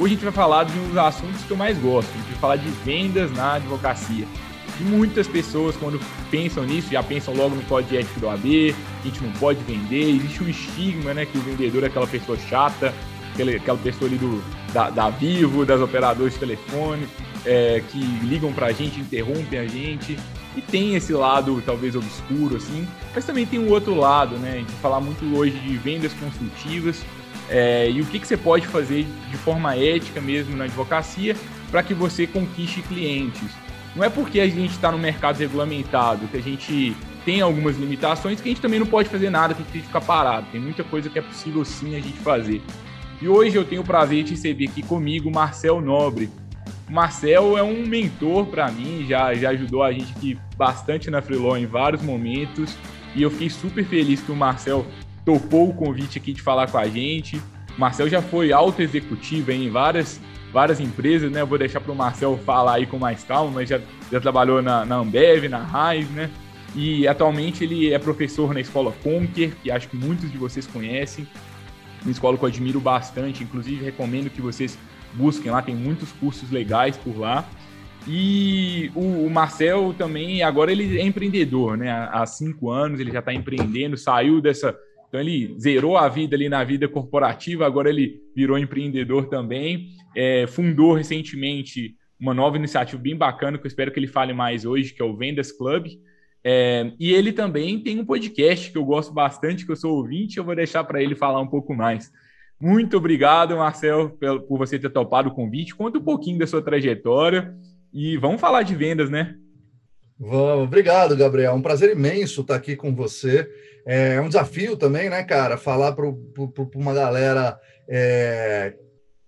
Hoje a gente vai falar de um dos assuntos que eu mais gosto, a gente vai falar de vendas na advocacia. E muitas pessoas, quando pensam nisso, já pensam logo no código ético do AB, a gente não pode vender, existe um estigma, né, que o vendedor é aquela pessoa chata, aquela, pessoa ali do, da, da Vivo, das operadoras de telefone, é, que ligam pra gente, interrompem a gente, e tem esse lado talvez obscuro, assim, mas também tem um outro lado, né, a gente vai falar muito hoje de vendas consultivas, é, e o que, que você pode fazer de forma ética mesmo na advocacia para que você conquiste clientes. Não é porque a gente está no mercado regulamentado que a gente tem algumas limitações que a gente também não pode fazer nada, que a gente tem que ficar parado. Tem muita coisa que é possível sim a gente fazer. E hoje eu tenho o prazer de receber aqui comigo Marcel Nobre. O Marcel é um mentor para mim, já, já ajudou a gente aqui bastante na Freeló em vários momentos. E eu fiquei super feliz que o Marcel topou o convite aqui de falar com a gente. O Marcel já foi alto executivo em várias, várias empresas, né? Eu vou deixar para o Marcel falar aí com mais calma, mas já, já trabalhou na, na Ambev, na Raiz, né? E atualmente ele é professor na escola Conquer, que acho que muitos de vocês conhecem. Uma escola que eu admiro bastante, inclusive recomendo que vocês busquem lá, tem muitos cursos legais por lá. E o, o, Marcel também, agora ele é empreendedor, né? Há cinco anos ele já está empreendendo, saiu dessa, então ele zerou a vida ali na vida corporativa, agora ele virou empreendedor também. É, fundou recentemente uma nova iniciativa bem bacana, que eu espero que ele fale mais hoje, que é o Vendas Club. É, e ele também tem um podcast que eu gosto bastante, que eu sou ouvinte, eu vou deixar para ele falar um pouco mais. Muito obrigado, Marcel, por você ter topado o convite. Conta um pouquinho da sua trajetória e vamos falar de vendas, né? Vamos, obrigado, Gabriel. Um prazer imenso estar aqui com você. É um desafio também, né, cara? Falar para uma galera é,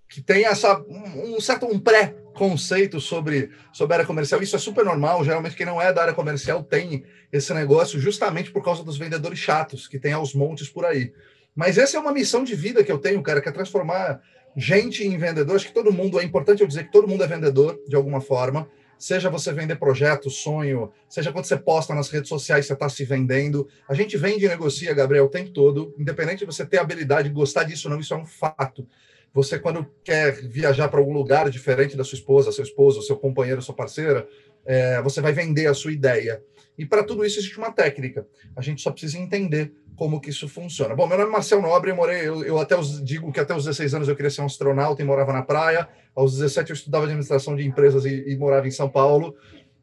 que tem essa, um, certo um pré-conceito sobre, sobre a área comercial. Isso é super normal. Geralmente, quem não é da área comercial tem esse negócio justamente por causa dos vendedores chatos que tem aos montes por aí. Mas essa é uma missão de vida que eu tenho, cara, que é transformar gente em vendedor. Acho que todo mundo, é importante eu dizer que todo mundo é vendedor, de alguma forma seja você vender projeto, sonho, seja quando você posta nas redes sociais, você está se vendendo. A gente vende e negocia, Gabriel, o tempo todo, independente de você ter habilidade, gostar disso ou não, isso é um fato. Você, quando quer viajar para algum lugar diferente da sua esposa, seu esposo, seu companheiro, sua parceira, é, você vai vender a sua ideia. E para tudo isso existe uma técnica. A gente só precisa entender como que isso funciona. Bom, meu nome é Marcel Nobre, eu morei, eu, eu até os, digo que até os 16 anos eu queria ser um astronauta e morava na praia. Aos 17 eu estudava administração de empresas e, e morava em São Paulo.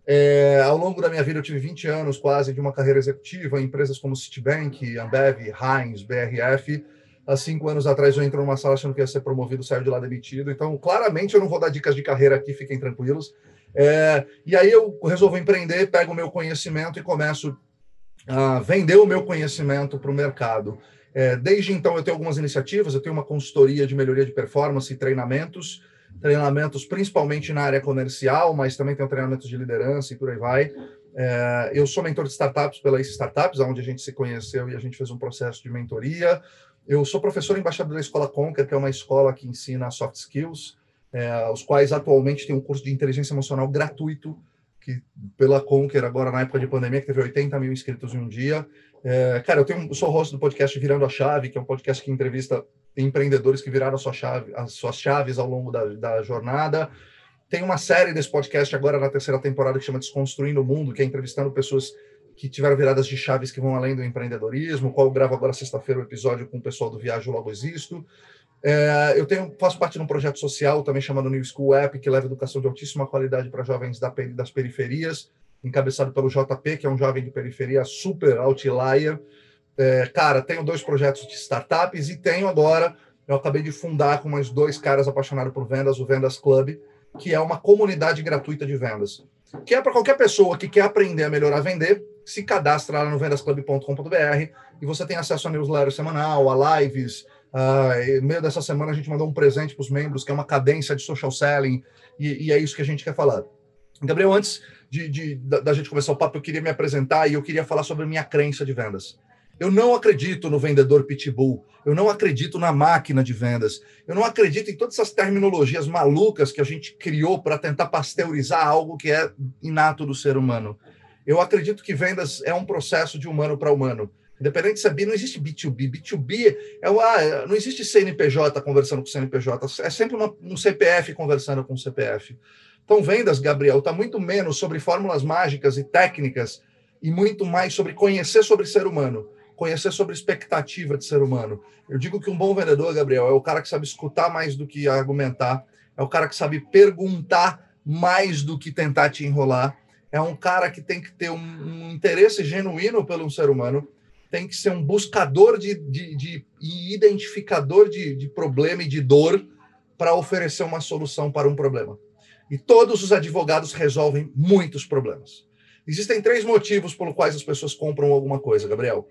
É, ao longo da minha vida eu tive 20 anos quase de uma carreira executiva em empresas como Citibank, Ambev, Heinz, BRF. Há cinco anos atrás eu entro numa sala achando que ia ser promovido, saio de lá demitido. Então, claramente eu não vou dar dicas de carreira aqui, fiquem tranquilos. É, e aí eu resolvo empreender, pego o meu conhecimento e começo a vender o meu conhecimento para o mercado. É, desde então eu tenho algumas iniciativas, eu tenho uma consultoria de melhoria de performance e treinamentos treinamentos principalmente na área comercial, mas também tem treinamentos de liderança e por aí vai. É, eu sou mentor de startups pela Ace Startups, onde a gente se conheceu e a gente fez um processo de mentoria. Eu sou professor embaixador da Escola Conquer, que é uma escola que ensina soft skills, é, os quais atualmente tem um curso de inteligência emocional gratuito, que pela Conquer, agora na época de pandemia, que teve 80 mil inscritos em um dia. É, cara, eu, tenho, eu sou host do podcast Virando a Chave, que é um podcast que entrevista empreendedores que viraram sua chave, as suas chaves ao longo da, da jornada. Tem uma série desse podcast agora na terceira temporada que chama Desconstruindo o Mundo, que é entrevistando pessoas que tiveram viradas de chaves que vão além do empreendedorismo, qual eu gravo agora sexta-feira o episódio com o pessoal do Viajo Logo Existo. É, eu tenho, faço parte de um projeto social também chamado New School App, que leva educação de altíssima qualidade para jovens da, das periferias, encabeçado pelo JP, que é um jovem de periferia super outlier, é, cara, tenho dois projetos de startups e tenho agora, eu acabei de fundar com mais dois caras apaixonados por vendas, o Vendas Club, que é uma comunidade gratuita de vendas. Que é para qualquer pessoa que quer aprender a melhorar a vender, se cadastra lá no vendasclub.com.br e você tem acesso a newsletter semanal, a lives, Uh, no meio dessa semana a gente mandou um presente para os membros, que é uma cadência de social selling, e, e, é isso que a gente quer falar. Gabriel, antes de, de da, da, gente começar o papo, eu queria me apresentar e eu queria falar sobre a minha crença de vendas. Eu não acredito no vendedor pitbull, eu não acredito na máquina de vendas, eu não acredito em todas essas terminologias malucas que a gente criou para tentar pasteurizar algo que é inato do ser humano. Eu acredito que vendas é um processo de humano para humano. Independente se é B, não existe B2B. B2B é não existe CNPJ conversando com CNPJ, é sempre uma, um CPF conversando com CPF. Então, vendas, Gabriel, está muito menos sobre fórmulas mágicas e técnicas e muito mais sobre conhecer sobre ser humano, conhecer sobre expectativa de ser humano. Eu digo que um bom vendedor, Gabriel, é o cara que sabe escutar mais do que argumentar, é o cara que sabe perguntar mais do que tentar te enrolar, é um cara que tem que ter um, um interesse genuíno pelo ser humano tem que ser um buscador de, de, de e identificador de, de problema e de dor para oferecer uma solução para um problema. E todos os advogados resolvem muitos problemas. Existem três motivos pelos quais as pessoas compram alguma coisa, Gabriel.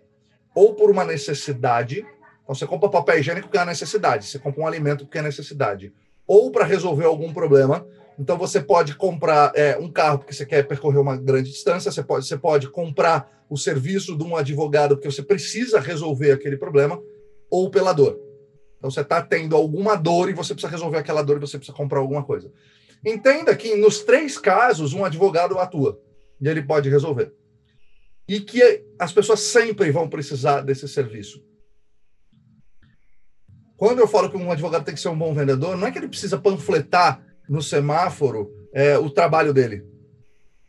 Ou por uma necessidade, então você compra papel higiênico porque é necessidade, você compra um alimento porque é necessidade. Ou para resolver algum problema, então você pode comprar é, um carro porque você quer percorrer uma grande distância, você pode, você pode comprar o serviço de um advogado porque você precisa resolver aquele problema, ou pela dor. Então você está tendo alguma dor e você precisa resolver aquela dor e você precisa comprar alguma coisa. Entenda que nos três casos um advogado atua e ele pode resolver. E que as pessoas sempre vão precisar desse serviço. Quando eu falo que um advogado tem que ser um bom vendedor, não é que ele precisa panfletar no semáforo é, o trabalho dele.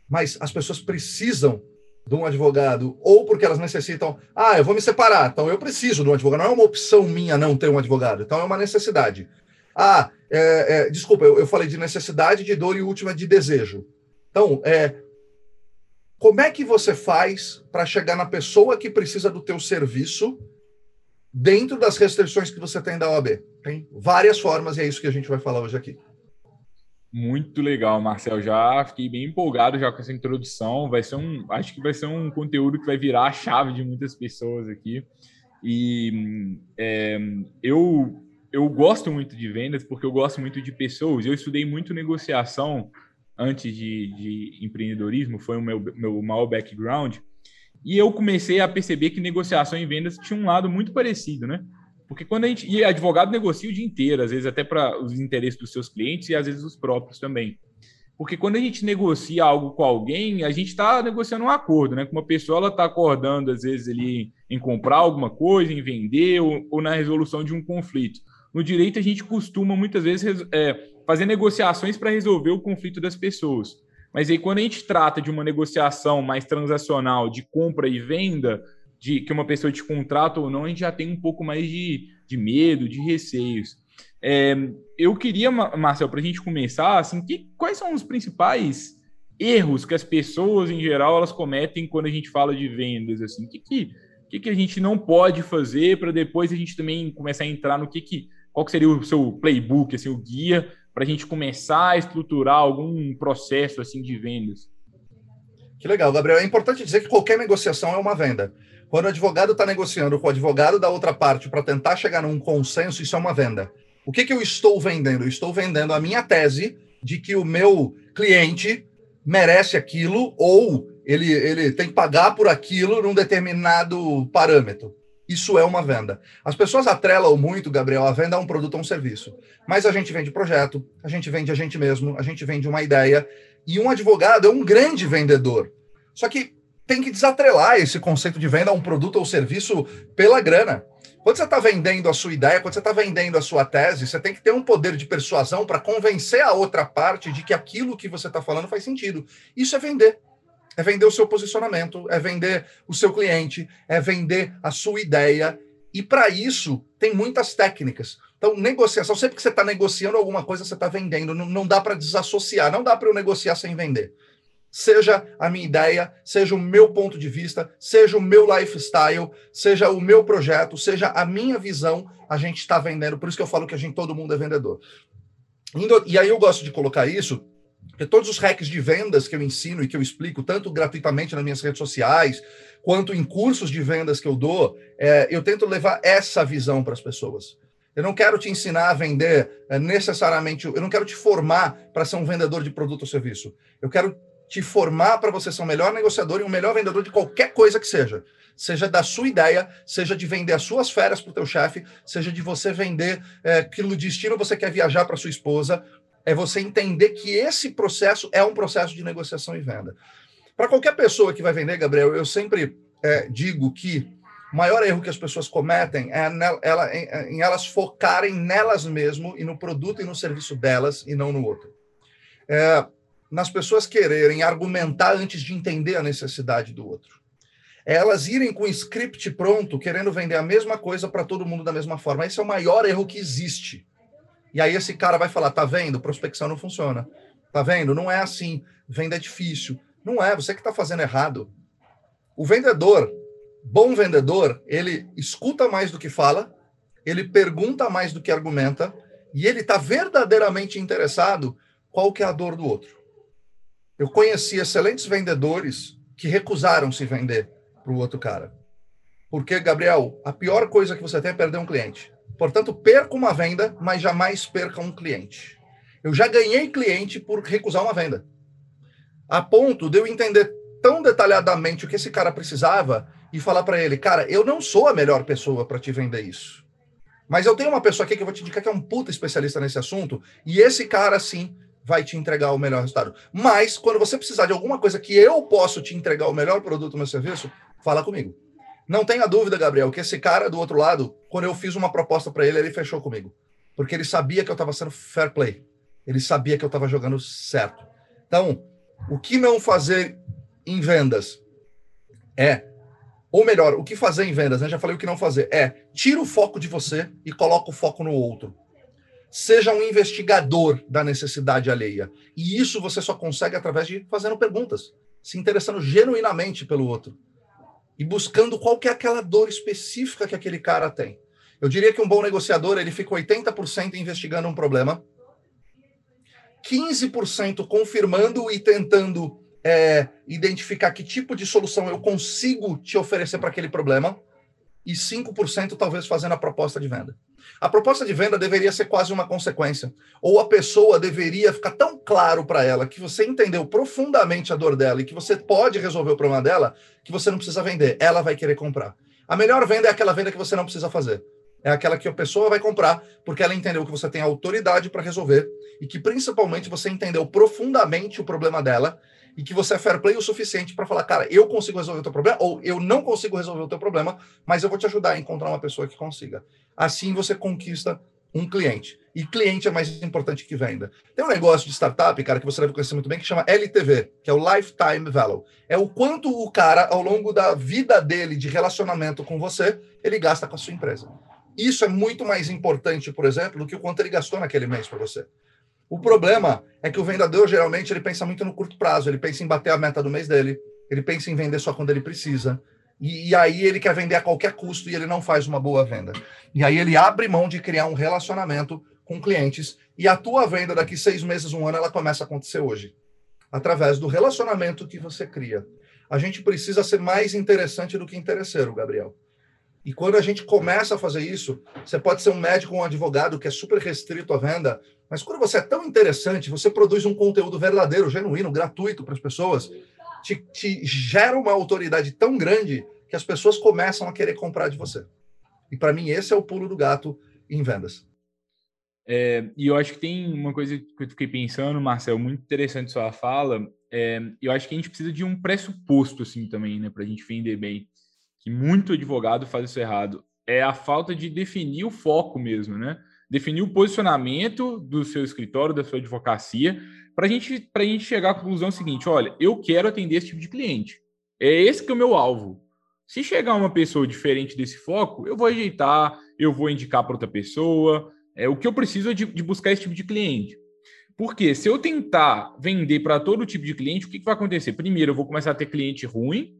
Mas as pessoas precisam de um advogado, ou porque elas necessitam, ah, eu vou me separar, então eu preciso de um advogado. Não é uma opção minha não ter um advogado, então é uma necessidade. Ah, é, é, desculpa, eu, eu, falei de necessidade, de dor e última de desejo. Então, é, como é que você faz para chegar na pessoa que precisa do teu serviço dentro das restrições que você tem da OAB? Tem várias formas e é isso que a gente vai falar hoje aqui. Muito legal, Marcel. Já fiquei bem empolgado já com essa introdução. Vai ser um, acho que vai ser um conteúdo que vai virar a chave de muitas pessoas aqui. E é, eu eu gosto muito de vendas porque eu gosto muito de pessoas. Eu estudei muito negociação antes de, de empreendedorismo, foi o meu, meu maior background. E eu comecei a perceber que negociação e vendas tinha um lado muito parecido, né? Porque quando a gente. E advogado negocia o dia inteiro, às vezes até para os interesses dos seus clientes e às vezes os próprios também. Porque quando a gente negocia algo com alguém, a gente está negociando um acordo, né? Com uma pessoa, ela está acordando, às vezes, ali em comprar alguma coisa, em vender, ou, ou, na resolução de um conflito. No direito, a gente costuma, muitas vezes, é, fazer negociações para resolver o conflito das pessoas. Mas aí, quando a gente trata de uma negociação mais transacional, de compra e venda, de que uma pessoa te contrata ou não, a gente já tem um pouco mais de, de medo, de receios. É, eu queria, Marcel, para a gente começar, assim, que, quais são os principais erros que as pessoas, em geral, elas cometem quando a gente fala de vendas? Assim, que, que, que a gente não pode fazer para depois a gente também começar a entrar no que, que qual que seria o seu playbook, assim, o guia, para a gente começar a estruturar algum processo assim de vendas? Que legal, Gabriel. É importante dizer que qualquer negociação é uma venda. Quando o advogado está negociando com o advogado da outra parte para tentar chegar num consenso, isso é uma venda. O que, que eu estou vendendo? Eu estou vendendo a minha tese de que o meu cliente merece aquilo ou ele, ele tem que pagar por aquilo num determinado parâmetro. Isso é uma venda. As pessoas atrelam muito, Gabriel, a venda a um produto ou um serviço. Mas a gente vende projeto, a gente vende a gente mesmo, a gente vende uma ideia. E um advogado é um grande vendedor. Só que tem que desatrelar esse conceito de venda a um produto ou serviço pela grana. Quando você está vendendo a sua ideia, quando você está vendendo a sua tese, você tem que ter um poder de persuasão para convencer a outra parte de que aquilo que você está falando faz sentido. Isso é vender. É vender o seu posicionamento, é vender o seu cliente, é vender a sua ideia. E para isso, tem muitas técnicas. Então, negociação, sempre que você está negociando alguma coisa, você está vendendo. Não, não dá para desassociar, não dá para eu negociar sem vender seja a minha ideia, seja o meu ponto de vista, seja o meu lifestyle, seja o meu projeto, seja a minha visão, a gente está vendendo. Por isso que eu falo que a gente, todo mundo é vendedor. E aí eu gosto de colocar isso, porque todos os hacks de vendas que eu ensino e que eu explico, tanto gratuitamente nas minhas redes sociais, quanto em cursos de vendas que eu dou, é, eu tento levar essa visão para as pessoas. Eu não quero te ensinar a vender é, necessariamente, eu não quero te formar para ser um vendedor de produto ou serviço. Eu quero te formar para você ser um melhor negociador e um melhor vendedor de qualquer coisa que seja. Seja da sua ideia, seja de vender as suas férias para o teu chefe, seja de você vender é, no destino você quer viajar para sua esposa. É você entender que esse processo é um processo de negociação e venda. Para qualquer pessoa que vai vender, Gabriel, eu sempre é, digo que o maior erro que as pessoas cometem é ela, em, em elas focarem nelas mesmo e no produto e no serviço delas e não no outro. É, nas pessoas quererem argumentar antes de entender a necessidade do outro. É elas irem com o script pronto, querendo vender a mesma coisa para todo mundo da mesma forma. Esse é o maior erro que existe. E aí esse cara vai falar: tá vendo? Prospecção não funciona. Tá vendo? Não é assim. Venda é difícil. Não é, você que está fazendo errado. O vendedor, bom vendedor, ele escuta mais do que fala, ele pergunta mais do que argumenta, e ele está verdadeiramente interessado qual que é a dor do outro. Eu conheci excelentes vendedores que recusaram se vender para o outro cara. Porque, Gabriel, a pior coisa que você tem é perder um cliente. Portanto, perca uma venda, mas jamais perca um cliente. Eu já ganhei cliente por recusar uma venda. A ponto de eu entender tão detalhadamente o que esse cara precisava e falar para ele, cara, eu não sou a melhor pessoa para te vender isso. Mas eu tenho uma pessoa aqui que eu vou te indicar que é um puta especialista nesse assunto, e esse cara, sim, vai te entregar o melhor resultado. Mas, quando você precisar de alguma coisa que eu posso te entregar o melhor produto, meu serviço, fala comigo. Não tenha dúvida, Gabriel, que esse cara do outro lado, quando eu fiz uma proposta para ele, ele fechou comigo. Porque ele sabia que eu estava sendo fair play. Ele sabia que eu estava jogando certo. Então, o que não fazer em vendas é, ou melhor, o que fazer em vendas, né? Já falei o que não fazer. É, tira o foco de você e coloca o foco no outro seja um investigador da necessidade alheia. E isso você só consegue através de fazendo perguntas, se interessando genuinamente pelo outro e buscando qual que é aquela dor específica que aquele cara tem. Eu diria que um bom negociador, ele fica 80% investigando um problema, 15% confirmando e tentando é, identificar que tipo de solução eu consigo te oferecer para aquele problema, e 5% talvez fazendo a proposta de venda. A proposta de venda deveria ser quase uma consequência. Ou a pessoa deveria ficar tão claro para ela que você entendeu profundamente a dor dela e que você pode resolver o problema dela, que você não precisa vender. Ela vai querer comprar. A melhor venda é aquela venda que você não precisa fazer. É aquela que a pessoa vai comprar porque ela entendeu que você tem autoridade para resolver e que principalmente você entendeu profundamente o problema dela e que você é fair play o suficiente para falar, cara, eu consigo resolver o teu problema, ou eu não consigo resolver o teu problema, mas eu vou te ajudar a encontrar uma pessoa que consiga. Assim você conquista um cliente. E cliente é mais importante que venda. Tem um negócio de startup, cara, que você deve conhecer muito bem, que chama LTV, que é o Lifetime Value. É o quanto o cara, ao longo da vida dele de relacionamento com você, ele gasta com a sua empresa. Isso é muito mais importante, por exemplo, do que o quanto ele gastou naquele mês para você. O problema é que o vendedor geralmente ele pensa muito no curto prazo, ele pensa em bater a meta do mês dele, ele pensa em vender só quando ele precisa. E, e, aí ele quer vender a qualquer custo e ele não faz uma boa venda. E aí ele abre mão de criar um relacionamento com clientes e a tua venda daqui seis meses, um ano, ela começa a acontecer hoje. Através do relacionamento que você cria. A gente precisa ser mais interessante do que interesseiro, Gabriel. E quando a gente começa a fazer isso, você pode ser um médico ou um advogado que é super restrito à venda, mas quando você é tão interessante, você produz um conteúdo verdadeiro, genuíno, gratuito para as pessoas, te, te gera uma autoridade tão grande que as pessoas começam a querer comprar de você. E para mim, esse é o pulo do gato em vendas. É, e eu acho que tem uma coisa que eu fiquei pensando, Marcel, muito interessante sua fala. É, eu acho que a gente precisa de um pressuposto assim também, né, para a gente vender bem que muito advogado faz isso errado, é a falta de definir o foco mesmo, né? Definir o posicionamento do seu escritório, da sua advocacia, para gente, a gente chegar à conclusão seguinte: olha, eu quero atender esse tipo de cliente. É esse que é o meu alvo. Se chegar uma pessoa diferente desse foco, eu vou ajeitar, eu vou indicar para outra pessoa. É o que eu preciso de, de buscar esse tipo de cliente. Porque se eu tentar vender para todo tipo de cliente, o que, que vai acontecer? Primeiro, eu vou começar a ter cliente ruim,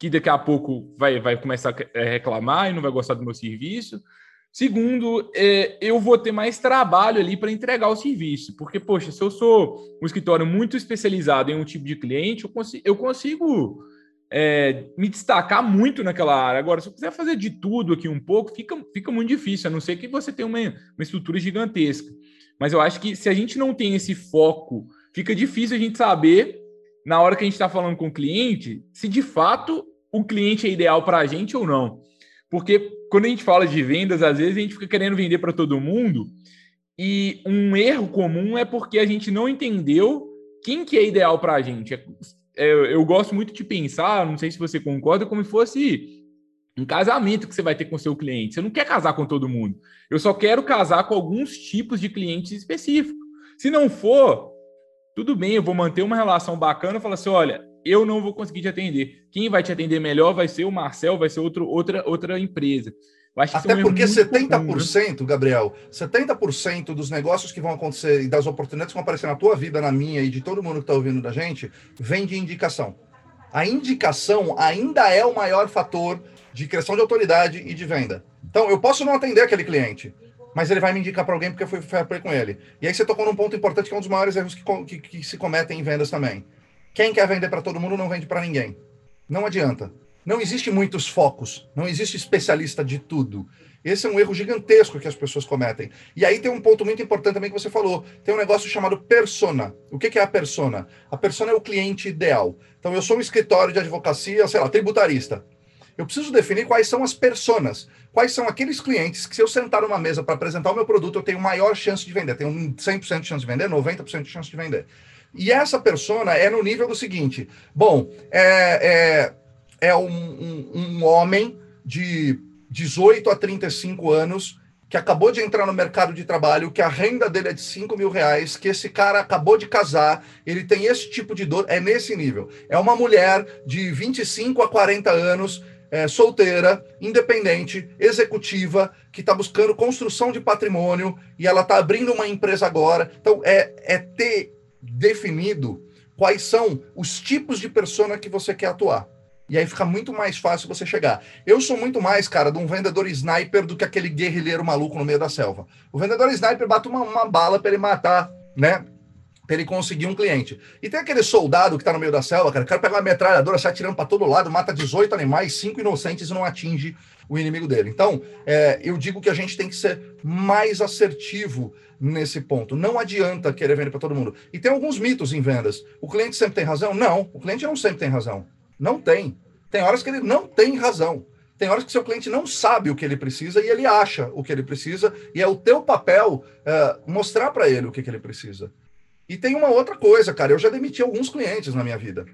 que daqui a pouco vai, vai começar a é, reclamar e não vai gostar do meu serviço. Segundo, é, eu vou ter mais trabalho ali para entregar o serviço, porque, poxa, se eu sou um escritório muito especializado em um tipo de cliente, eu consigo, eu consigo é, me destacar muito naquela área. Agora, se eu quiser fazer de tudo aqui um pouco, fica, fica muito difícil, a não ser que você tenha uma, uma estrutura gigantesca. Mas eu acho que se a gente não tem esse foco, fica difícil a gente saber, na hora que a gente está falando com o cliente, se de fato o cliente é ideal para a gente ou não. Porque quando a gente fala de vendas, às vezes a gente fica querendo vender para todo mundo, e um erro comum é porque a gente não entendeu quem que é ideal para a gente. É, é, eu gosto muito de pensar, não sei se você concorda, como se fosse um casamento que você vai ter com seu cliente. Você não quer casar com todo mundo. Eu só quero casar com alguns tipos de clientes específicos. Se não for, tudo bem, eu vou manter uma relação bacana e falar assim: olha, eu não vou conseguir te atender. Quem vai te atender melhor vai ser o Marcel, vai ser outro, outra, outra empresa. Até é porque 70%, comum, né? Gabriel, 70% dos negócios que vão acontecer e das oportunidades que vão aparecer na tua vida, na minha e de todo mundo que está ouvindo da gente, vem de indicação. A indicação ainda é o maior fator de criação de autoridade e de venda. Então, eu posso não atender aquele cliente, mas ele vai me indicar para alguém porque foi fair play com ele. E aí você tocou num ponto importante que é um dos maiores erros que, que, que se cometem em vendas também. Quem quer vender para todo mundo não vende para ninguém. Não adianta. Não existe muitos focos, não existe especialista de tudo. Esse é um erro gigantesco que as pessoas cometem. E aí tem um ponto muito importante também que você falou. Tem um negócio chamado persona. O que é a persona? A persona é o cliente ideal. Então, eu sou um escritório de advocacia, sei lá, tributarista. Eu preciso definir quais são as personas. Quais são aqueles clientes que, se eu sentar numa mesa para apresentar o meu produto, eu tenho maior chance de vender. Tenho 100% de chance de vender, 90% de chance de vender. E essa persona é no nível do seguinte: bom, é, é, é um, um, um homem de 18 a 35 anos que acabou de entrar no mercado de trabalho, que a renda dele é de 5 mil reais, que esse cara acabou de casar, ele tem esse tipo de dor, é nesse nível. É uma mulher de 25 a 40 anos, é, solteira, independente, executiva, que está buscando construção de patrimônio e ela está abrindo uma empresa agora. Então, é, é ter definido quais são os tipos de persona que você quer atuar. E aí fica muito mais fácil você chegar. Eu sou muito mais, cara, de um vendedor sniper do que aquele guerrilheiro maluco no meio da selva. O vendedor sniper bate uma, uma bala para ele matar, né? Ele conseguir um cliente. E tem aquele soldado que tá no meio da selva, cara, o cara pega uma metralhadora, sai atirando para todo lado, mata 18 animais, 5 inocentes e não atinge o inimigo dele. Então, é, eu digo que a gente tem que ser mais assertivo nesse ponto. Não adianta querer vender para todo mundo. E tem alguns mitos em vendas. O cliente sempre tem razão? Não, o cliente não sempre tem razão. Não tem. Tem horas que ele não tem razão. Tem horas que seu cliente não sabe o que ele precisa e ele acha o que ele precisa, e é o teu papel uh, mostrar para ele o que, que ele precisa. E tem uma outra coisa, cara. Eu já demiti alguns clientes na minha vida.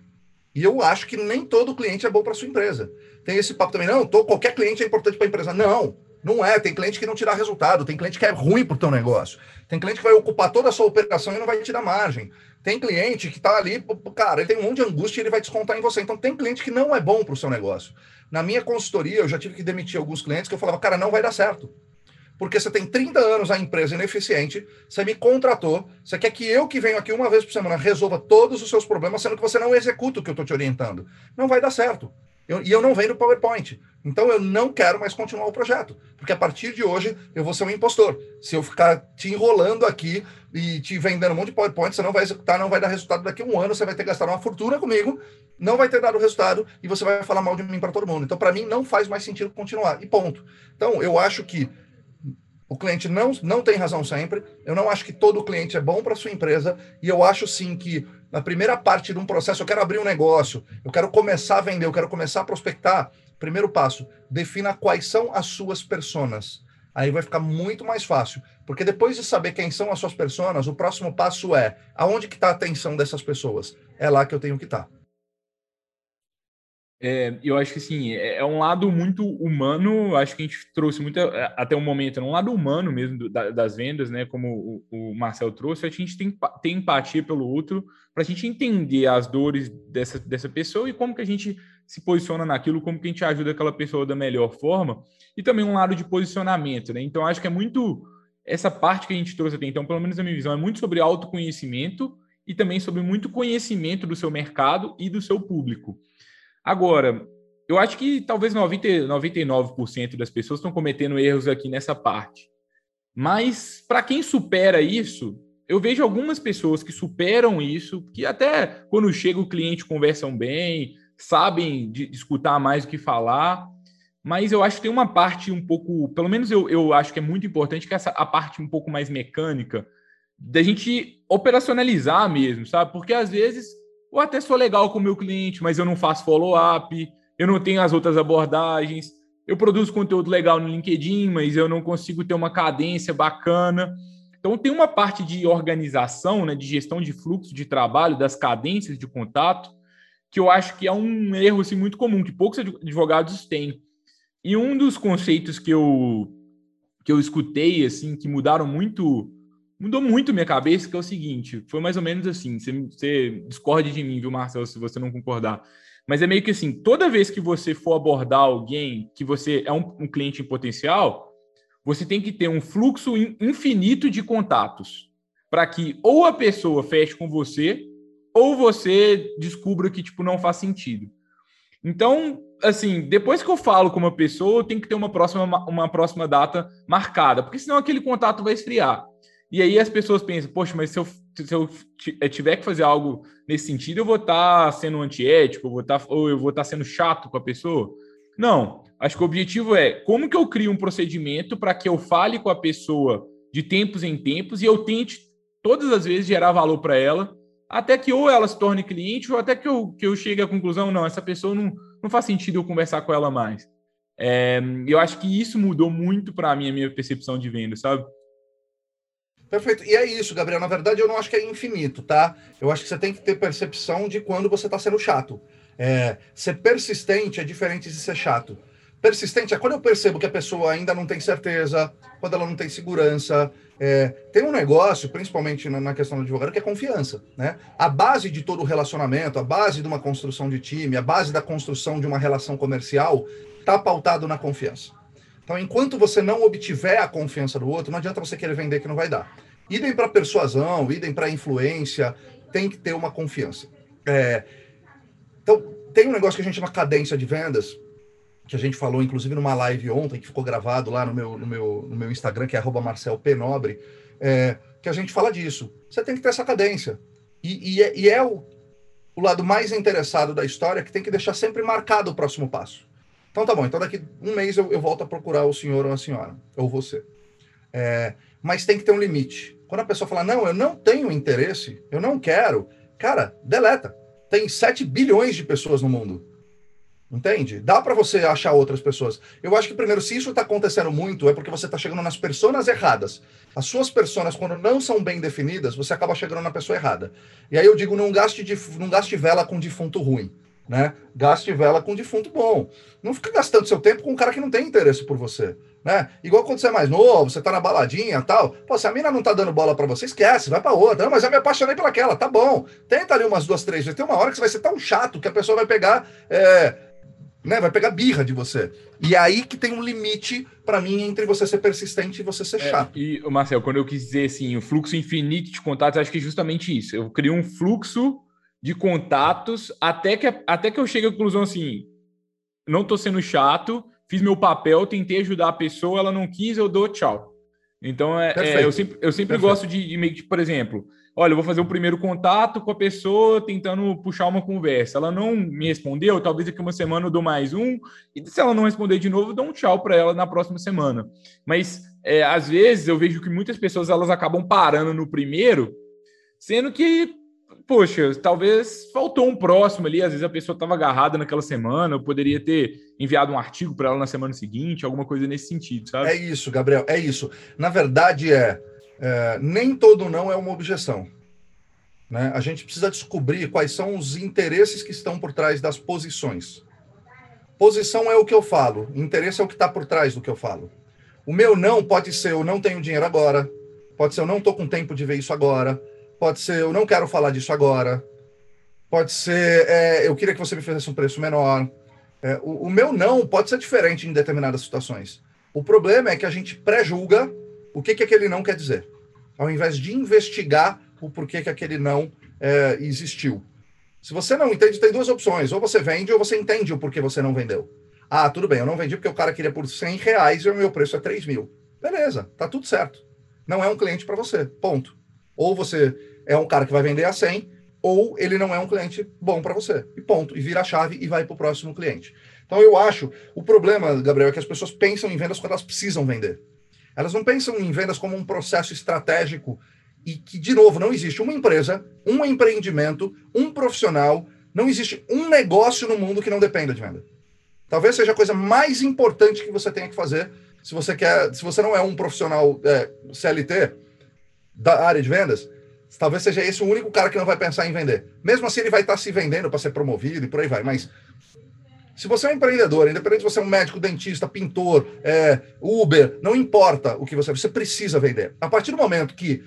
E eu acho que nem todo cliente é bom para sua empresa. Tem esse papo também, não, tô, qualquer cliente é importante para a empresa. Não, não é, tem cliente que não te dá resultado, tem cliente que é ruim para o teu negócio, tem cliente que vai ocupar toda a sua operação e não vai te dar margem. Tem cliente que está ali, cara, ele tem um monte de angústia e ele vai descontar em você. Então tem cliente que não é bom para o seu negócio. Na minha consultoria, eu já tive que demitir alguns clientes que eu falava, cara, não vai dar certo. Porque você tem 30 anos a empresa ineficiente, você me contratou, você quer que eu que venho aqui uma vez por semana resolva todos os seus problemas, sendo que você não executa o que eu estou te orientando. Não vai dar certo. Eu, e eu não venho no PowerPoint. Então eu não quero mais continuar o projeto. Porque a partir de hoje eu vou ser um impostor. Se eu ficar te enrolando aqui e te vendendo um monte de PowerPoint, você não vai executar, não vai dar resultado daqui a um ano, você vai ter gastar uma fortuna comigo, não vai ter dado resultado e você vai falar mal de mim para todo mundo. Então, para mim, não faz mais sentido continuar. E ponto. Então, eu acho que o cliente não, não tem razão sempre. Eu não acho que todo cliente é bom para sua empresa. E eu acho sim que na primeira parte de um processo, eu quero abrir um negócio, eu quero começar a vender, eu quero começar a prospectar. Primeiro passo, defina quais são as suas personas. Aí vai ficar muito mais fácil, porque depois de saber quem são as suas personas, o próximo passo é aonde que está a atenção dessas pessoas? É lá que eu tenho que estar. Tá. É, eu acho que assim, é, é um lado muito humano, acho que a gente trouxe muito é, até o momento, é um lado humano mesmo da, das vendas, né? Como o, o, Marcel trouxe, a gente tem ter empatia pelo outro para a gente entender as dores dessa, dessa pessoa e como que a gente se posiciona naquilo, como que a gente ajuda aquela pessoa da melhor forma, e também um lado de posicionamento, né? Então acho que é muito essa parte que a gente trouxe até então, pelo menos a minha visão, é muito sobre autoconhecimento e também sobre muito conhecimento do seu mercado e do seu público. Agora, eu acho que talvez 90, 99% das pessoas estão cometendo erros aqui nessa parte. Mas para quem supera isso, eu vejo algumas pessoas que superam isso, que até quando chega o cliente conversam bem, sabem de, escutar mais do que falar, mas eu acho que tem uma parte um pouco, pelo menos eu, eu acho que é muito importante, que é essa a parte um pouco mais mecânica, da gente operacionalizar mesmo, sabe? Porque às vezes eu até sou legal com o meu cliente, mas eu não faço follow-up, eu não tenho as outras abordagens, eu produzo conteúdo legal no LinkedIn, mas eu não consigo ter uma cadência bacana. Então tem uma parte de organização, né, de gestão de fluxo de trabalho, das cadências de contato, que eu acho que é um erro assim, muito comum, que poucos advogados têm. E um dos conceitos que eu, que eu escutei, assim, que mudaram muito mudou muito minha cabeça, que é o seguinte: foi mais ou menos assim. Você, você discorde de mim, viu, Marcelo, se você não concordar. Mas é meio que assim: toda vez que você for abordar alguém que você é um, um cliente em potencial, você tem que ter um fluxo infinito de contatos para que ou a pessoa feche com você ou você descubra que tipo não faz sentido. Então, assim, depois que eu falo com uma pessoa, tenho que ter uma próxima, uma próxima data marcada, porque senão aquele contato vai esfriar. E aí as pessoas pensam, poxa, mas se eu, se eu eh, tiver que fazer algo nesse sentido, eu vou estar tá sendo antiético, eu vou tá, ou eu vou estar tá sendo chato com a pessoa. Não, acho que o objetivo é como que eu crio um procedimento para que eu fale com a pessoa de tempos em tempos e eu tente todas as vezes gerar valor para ela, até que ou ela se torne cliente, ou até que eu, que eu chegue à conclusão, não, essa pessoa não, não faz sentido eu conversar com ela mais. É, eu acho que isso mudou muito para mim a minha percepção de venda, sabe? Perfeito. E é isso, Gabriel. Na verdade, eu não acho que é infinito, tá? Eu acho que você tem que ter percepção de quando você está sendo chato. É, ser persistente é diferente de ser chato. Persistente é quando eu percebo que a pessoa ainda não tem certeza, quando ela não tem segurança. É, tem um negócio, principalmente na, questão do advogado, que é confiança. Né? A base de todo relacionamento, a base de uma construção de time, a base da construção de uma relação comercial, está pautado na confiança. Então, enquanto você não obtiver a confiança do outro, não adianta você querer vender que não vai dar. Idem para persuasão, idem para influência, tem que ter uma confiança. É, então, tem um negócio que a gente chama cadência de vendas, que a gente falou, inclusive, numa live ontem, que ficou gravado lá no meu, no meu, no meu Instagram, que é marcelpnobre, é, que a gente fala disso. Você tem que ter essa cadência. E, e é, e é o, o lado mais interessado da história que tem que deixar sempre marcado o próximo passo. Então tá bom, então daqui um mês eu, eu volto a procurar o senhor ou a senhora, ou você. É, mas tem que ter um limite. Quando a pessoa fala, não, eu não tenho interesse, eu não quero, cara, deleta. Tem 7 bilhões de pessoas no mundo. Entende? Dá para você achar outras pessoas. Eu acho que, primeiro, se isso está acontecendo muito, é porque você está chegando nas pessoas erradas. As suas pessoas, quando não são bem definidas, você acaba chegando na pessoa errada. E aí eu digo, não gaste, de, não gaste vela com defunto ruim né? Gaste vela com defunto bom. Não fica gastando seu tempo com um cara que não tem interesse por você, né? Igual quando você é mais novo, você tá na baladinha tal. Pô, se a mina não tá dando bola para você, esquece, vai para outra. Não, mas eu me apaixonei pelaquela, tá bom. Tenta ali umas duas, três vezes. Tem uma hora que você vai ser tão chato que a pessoa vai pegar. É, né, vai pegar birra de você. E é aí que tem um limite para mim entre você ser persistente e você ser é, chato. E, Marcel, quando eu quis dizer assim, o fluxo infinito de contatos, acho que é justamente isso. Eu crio um fluxo de contatos até que, até que eu chegue à conclusão assim: não estou sendo chato, fiz meu papel, tentei ajudar a pessoa, ela não quis, eu dou tchau. Então, é, é eu sempre, eu sempre gosto de, de meio que, por exemplo, olha, eu vou fazer o primeiro contato com a pessoa tentando puxar uma conversa. Ela não me respondeu, talvez daqui uma semana eu dou mais um, e se ela não responder de novo, eu dou um tchau para ela na próxima semana. Mas, é, às vezes, eu vejo que muitas pessoas elas acabam parando no primeiro, sendo que poxa, talvez faltou um próximo ali, às vezes a pessoa estava agarrada naquela semana, eu poderia ter enviado um artigo para ela na semana seguinte, alguma coisa nesse sentido, sabe? É isso, Gabriel, é isso. Na verdade, é, é nem todo não é uma objeção. Né? A gente precisa descobrir quais são os interesses que estão por trás das posições. Posição é o que eu falo, interesse é o que está por trás do que eu falo. O meu não pode ser eu não tenho dinheiro agora, pode ser eu não estou com tempo de ver isso agora, Pode ser, eu não quero falar disso agora. Pode ser, é, eu queria que você me fizesse um preço menor. É, o, o, meu não pode ser diferente em determinadas situações. O problema é que a gente pré-julga o que, que aquele não quer dizer, ao invés de investigar o porquê que aquele não é, existiu. Se você não entende, tem duas opções. Ou você vende ou você entende o porquê você não vendeu. Ah, tudo bem, eu não vendi porque o cara queria por 100 reais e o meu preço é 3 mil. Beleza, tá tudo certo. Não é um cliente para você, ponto. Ou você é um cara que vai vender a 100 ou ele não é um cliente bom para você. E ponto. E vira a chave e vai para o próximo cliente. Então eu acho, o problema, Gabriel, é que as pessoas pensam em vendas quando elas precisam vender. Elas não pensam em vendas como um processo estratégico e que, de novo, não existe uma empresa, um empreendimento, um profissional, não existe um negócio no mundo que não dependa de venda. Talvez seja a coisa mais importante que você tenha que fazer se você quer, se você não é um profissional é, CLT da área de vendas, talvez seja esse o único cara que não vai pensar em vender. Mesmo assim, ele vai estar se vendendo para ser promovido e por aí vai. Mas se você é um empreendedor, independente se você é um médico, dentista, pintor, é, Uber, não importa o que você você precisa vender. A partir do momento que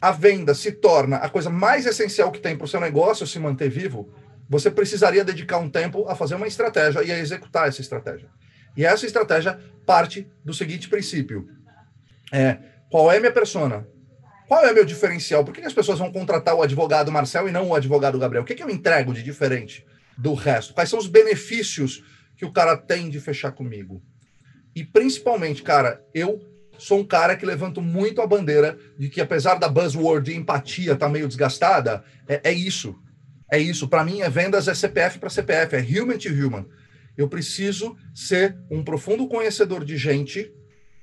a venda se torna a coisa mais essencial que tem para o seu negócio se manter vivo, você precisaria dedicar um tempo a fazer uma estratégia e a executar essa estratégia. E essa estratégia parte do seguinte princípio: é, qual é minha persona? Qual é meu diferencial? Por que as pessoas vão contratar o advogado Marcel e não o advogado Gabriel? O que, que eu entrego de diferente? do resto? Quais são os benefícios que o cara tem de fechar comigo? E principalmente, cara, eu sou um cara que levanto muito a bandeira de que, apesar da buzzword de empatia tá meio desgastada, é, é isso. É isso. Para mim, é vendas é CPF para CPF, é human to human. Eu preciso ser um profundo conhecedor de gente,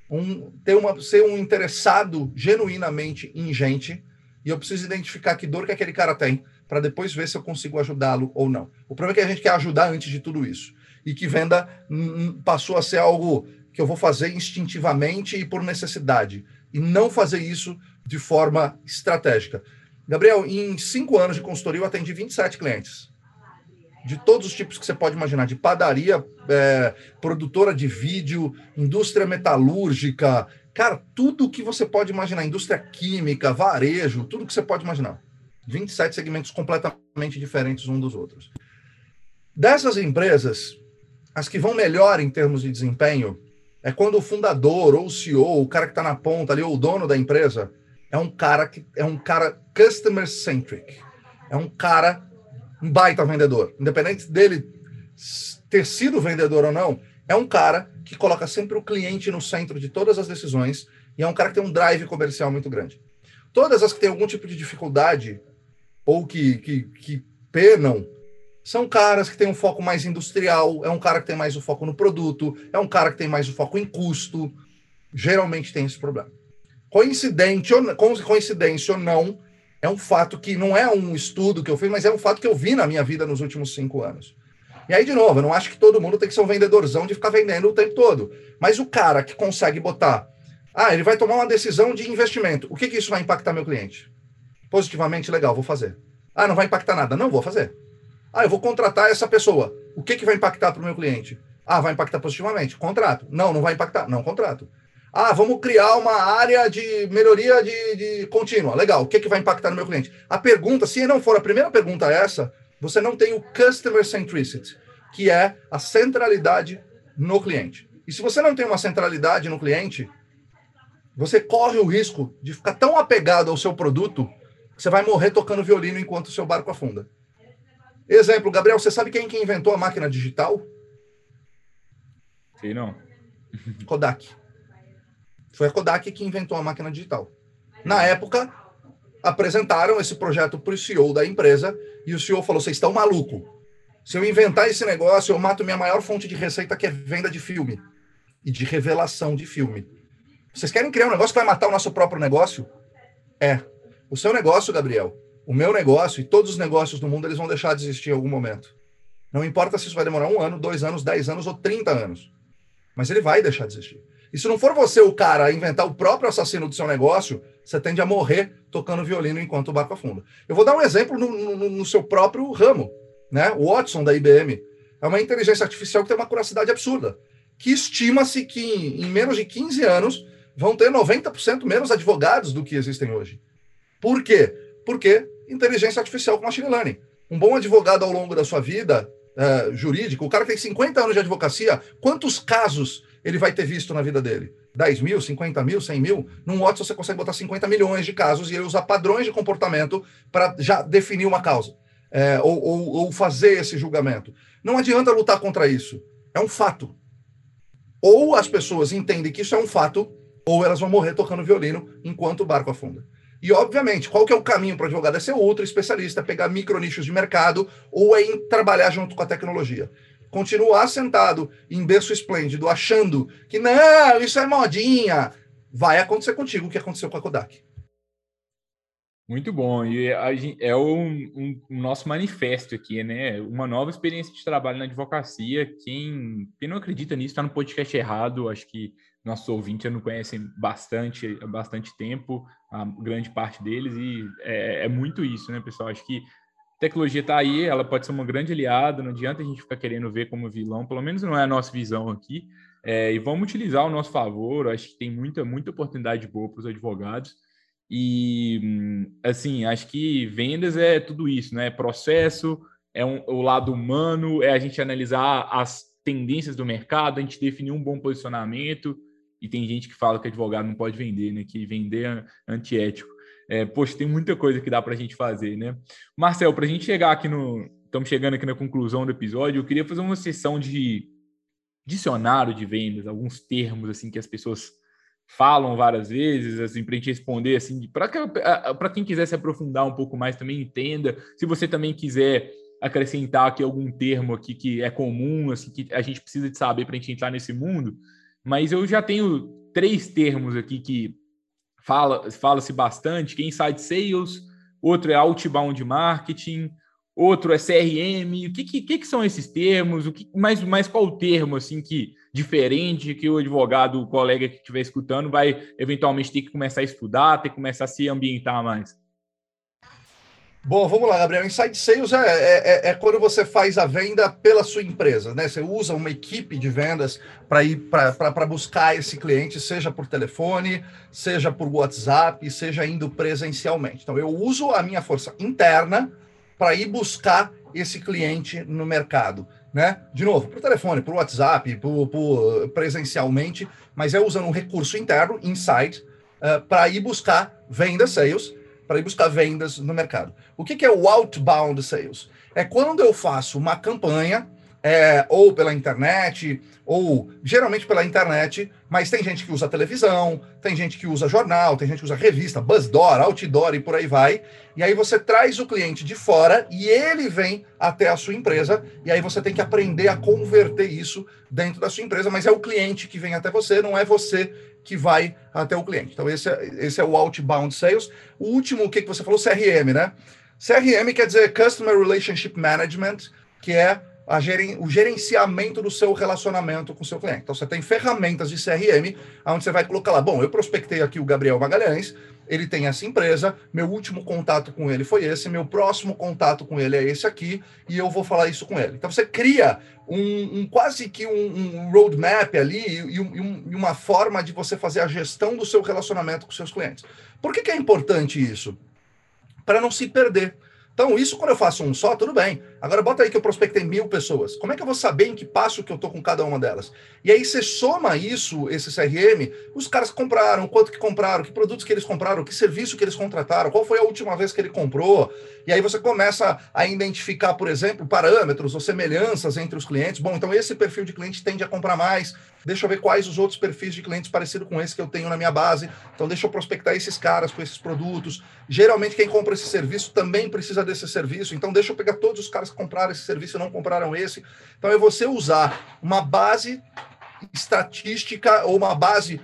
um, ter uma, ser um interessado genuinamente em gente, e eu preciso identificar que dor que aquele cara tem, para depois ver se eu consigo ajudá-lo ou não. O problema é que a gente quer ajudar antes de tudo isso. E que venda passou a ser algo que eu vou fazer instintivamente e por necessidade. E não fazer isso de forma estratégica. Gabriel, em cinco anos de consultoria, eu atendi 27 clientes. De todos os tipos que você pode imaginar, de padaria, é, produtora de vídeo, indústria metalúrgica, cara, tudo que você pode imaginar, indústria química, varejo, tudo que você pode imaginar. 27 segmentos completamente diferentes um dos outros. Dessas empresas, as que vão melhor em termos de desempenho é quando o fundador ou o CEO, o cara que está na ponta ali, ou o dono da empresa, é um cara que é um cara customer centric. É um cara um baita vendedor, independente dele ter sido vendedor ou não, é um cara que coloca sempre o cliente no centro de todas as decisões e é um cara que tem um drive comercial muito grande. Todas as que têm algum tipo de dificuldade ou que, que, que penam são caras que têm um foco mais industrial, é um cara que tem mais o foco no produto, é um cara que tem mais o foco em custo. Geralmente tem esse problema. Coincidente ou, coincidência ou não, é um fato que não é um estudo que eu fiz, mas é um fato que eu vi na minha vida nos últimos cinco anos. E aí, de novo, eu não acho que todo mundo tem que ser um vendedorzão de ficar vendendo o tempo todo. Mas o cara que consegue botar. Ah, ele vai tomar uma decisão de investimento. O que, que isso vai impactar meu cliente? positivamente, legal, vou fazer. Ah, não vai impactar nada. Não, vou fazer. Ah, eu vou contratar essa pessoa. O que, que vai impactar para o meu cliente? Ah, vai impactar positivamente. Contrato. Não, não vai impactar. Não, contrato. Ah, vamos criar uma área de melhoria de, de contínua. Legal. O que, que vai impactar no meu cliente? A pergunta, se não for a primeira pergunta essa, você não tem o customer centricity, que é a centralidade no cliente. E se você não tem uma centralidade no cliente, você corre o risco de ficar tão apegado ao seu produto você vai morrer tocando violino enquanto o seu barco afunda. Exemplo, Gabriel, você sabe quem que inventou a máquina digital? Sei não. Kodak. Foi a Kodak que inventou a máquina digital. Na época, apresentaram esse projeto para o CEO da empresa e o CEO falou: vocês estão maluco. Se eu inventar esse negócio, eu mato minha maior fonte de receita, que é venda de filme e de revelação de filme. Vocês querem criar um negócio que vai matar o nosso próprio negócio? É. O seu negócio, Gabriel, o meu negócio e todos os negócios do mundo, eles vão deixar de existir em algum momento. Não importa se isso vai demorar um ano, dois anos, dez anos ou trinta anos. Mas ele vai deixar de existir. E se não for você o cara a inventar o próprio assassino do seu negócio, você tende a morrer tocando violino enquanto o barco afunda. Eu vou dar um exemplo no, no, no seu próprio ramo. Né? O Watson, da IBM, é uma inteligência artificial que tem uma curacidade absurda. Que estima-se que em, em menos de 15 anos vão ter 90% menos advogados do que existem hoje. Por quê? Porque inteligência artificial com machine learning. Um bom advogado ao longo da sua vida uh, jurídica, o cara que tem 50 anos de advocacia, quantos casos ele vai ter visto na vida dele? 10 mil, 50 mil, 100 mil? Num Watson você consegue botar 50 milhões de casos e ele usar padrões de comportamento para já definir uma causa. É, ou, ou, ou fazer esse julgamento. Não adianta lutar contra isso. É um fato. Ou as pessoas entendem que isso é um fato, ou elas vão morrer tocando violino enquanto o barco afunda. E, obviamente, qual que é o caminho para o advogado? É ser outro especialista, é pegar micro nichos de mercado ou é trabalhar junto com a tecnologia. Continuar sentado em berço esplêndido, achando que não, isso é modinha, vai acontecer contigo o que aconteceu com a Kodak. Muito bom. E é o um, um, nosso manifesto aqui, né? Uma nova experiência de trabalho na advocacia. Quem, quem não acredita nisso está no podcast errado. Acho que nossos ouvintes já não conhecem bastante há bastante tempo, a grande parte deles, e é, é muito isso, né, pessoal? Acho que a tecnologia está aí, ela pode ser uma grande aliada, não adianta a gente ficar querendo ver como vilão, pelo menos não é a nossa visão aqui. É, e vamos utilizar ao nosso favor. Acho que tem muita, muita oportunidade boa para os advogados. E, assim, acho que vendas é tudo isso, né? Processo, é um, o lado humano, é a gente analisar as tendências do mercado, a gente definir um bom posicionamento. E tem gente que fala que advogado não pode vender, né? Que vender é antiético. É, poxa, tem muita coisa que dá para a gente fazer, né? Marcel, para a gente chegar aqui no. Estamos chegando aqui na conclusão do episódio, eu queria fazer uma sessão de dicionário de vendas, alguns termos assim que as pessoas falam várias vezes, assim, para a gente responder, assim, para quem quiser se aprofundar um pouco mais também entenda. Se você também quiser acrescentar aqui algum termo aqui que é comum, assim, que a gente precisa de saber para a gente entrar nesse mundo, mas eu já tenho três termos aqui que fala fala-se bastante, que é inside sales, outro é outbound marketing, outro é CRM. O que, que, que são esses termos? O que, mais, mais qual o termo assim que diferente que o advogado, o colega que estiver escutando, vai eventualmente ter que começar a estudar, ter que começar a se ambientar mais? Bom, vamos lá, Gabriel. Inside Sales é, é, é, é, quando você faz a venda pela sua empresa, né? Você usa uma equipe de vendas para ir para buscar esse cliente, seja por telefone, seja por WhatsApp, seja indo presencialmente. Então, eu uso a minha força interna para ir buscar esse cliente no mercado, né? De novo, por telefone, por WhatsApp, por, por presencialmente, mas é usando um recurso interno, inside, uh, para ir buscar vendas, sales, para ir buscar vendas no mercado. O que, que é o outbound sales? É quando eu faço uma campanha, é, ou pela internet, ou geralmente pela internet, mas tem gente que usa televisão, tem gente que usa jornal, tem gente que usa revista, buzzdoor, outdoor e por aí vai. E aí você traz o cliente de fora e ele vem até a sua empresa, e aí você tem que aprender a converter isso dentro da sua empresa, mas é o cliente que vem até você, não é você que vai até o cliente. Então, esse é, esse é o outbound sales. O último, o que, que você falou? CRM, né? CRM quer dizer Customer Relationship Management, que é Geren, o gerenciamento do seu relacionamento com o seu cliente. Então, você tem ferramentas de CRM, onde você vai colocar lá, bom, eu prospectei aqui o Gabriel Magalhães, ele tem essa empresa, meu último contato com ele foi esse, meu próximo contato com ele é esse aqui, e eu vou falar isso com ele. Então, você cria um, um quase que um, um roadmap ali e, um, e, uma forma de você fazer a gestão do seu relacionamento com seus clientes. Por que, que é importante isso? Para não se perder. Então, isso quando eu faço um só, tudo bem. Agora, bota aí que eu prospectei mil pessoas. Como é que eu vou saber em que passo que eu tô com cada uma delas? E aí você soma isso, esse CRM, os caras compraram, quanto que compraram, que produtos que eles compraram, que serviço que eles contrataram, qual foi a última vez que ele comprou. E aí você começa a identificar, por exemplo, parâmetros ou semelhanças entre os clientes. Bom, então esse perfil de cliente tende a comprar mais. Deixa eu ver quais os outros perfis de clientes parecidos com esse que eu tenho na minha base. Então, deixa eu prospectar esses caras com esses produtos. Geralmente, quem compra esse serviço também precisa desse serviço. Então, deixa eu pegar todos os caras compraram esse serviço não compraram esse. Então, é você usar uma base estatística ou uma base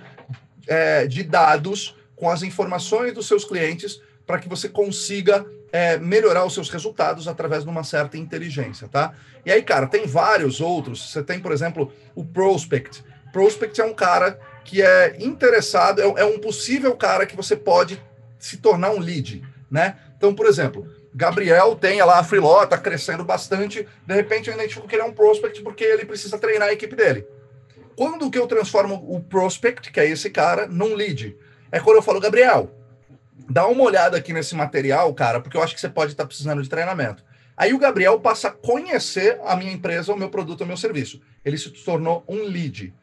é, de dados com as informações dos seus clientes para que você consiga é, melhorar os seus resultados através de uma certa inteligência, tá? E aí, cara, tem vários outros. Você tem, por exemplo, o Prospect. Prospect é um cara que é interessado, é, é um possível cara que você pode se tornar um lead, né? Então, por exemplo, Gabriel tem lá a Freeló, tá crescendo bastante, de repente eu identifico que ele é um prospect porque ele precisa treinar a equipe dele. Quando que eu transformo o prospect, que é esse cara, num lead? É quando eu falo, Gabriel, dá uma olhada aqui nesse material, cara, porque eu acho que você pode estar tá precisando de treinamento. Aí o Gabriel passa a conhecer a minha empresa, o meu produto, o meu serviço. Ele se tornou um lead.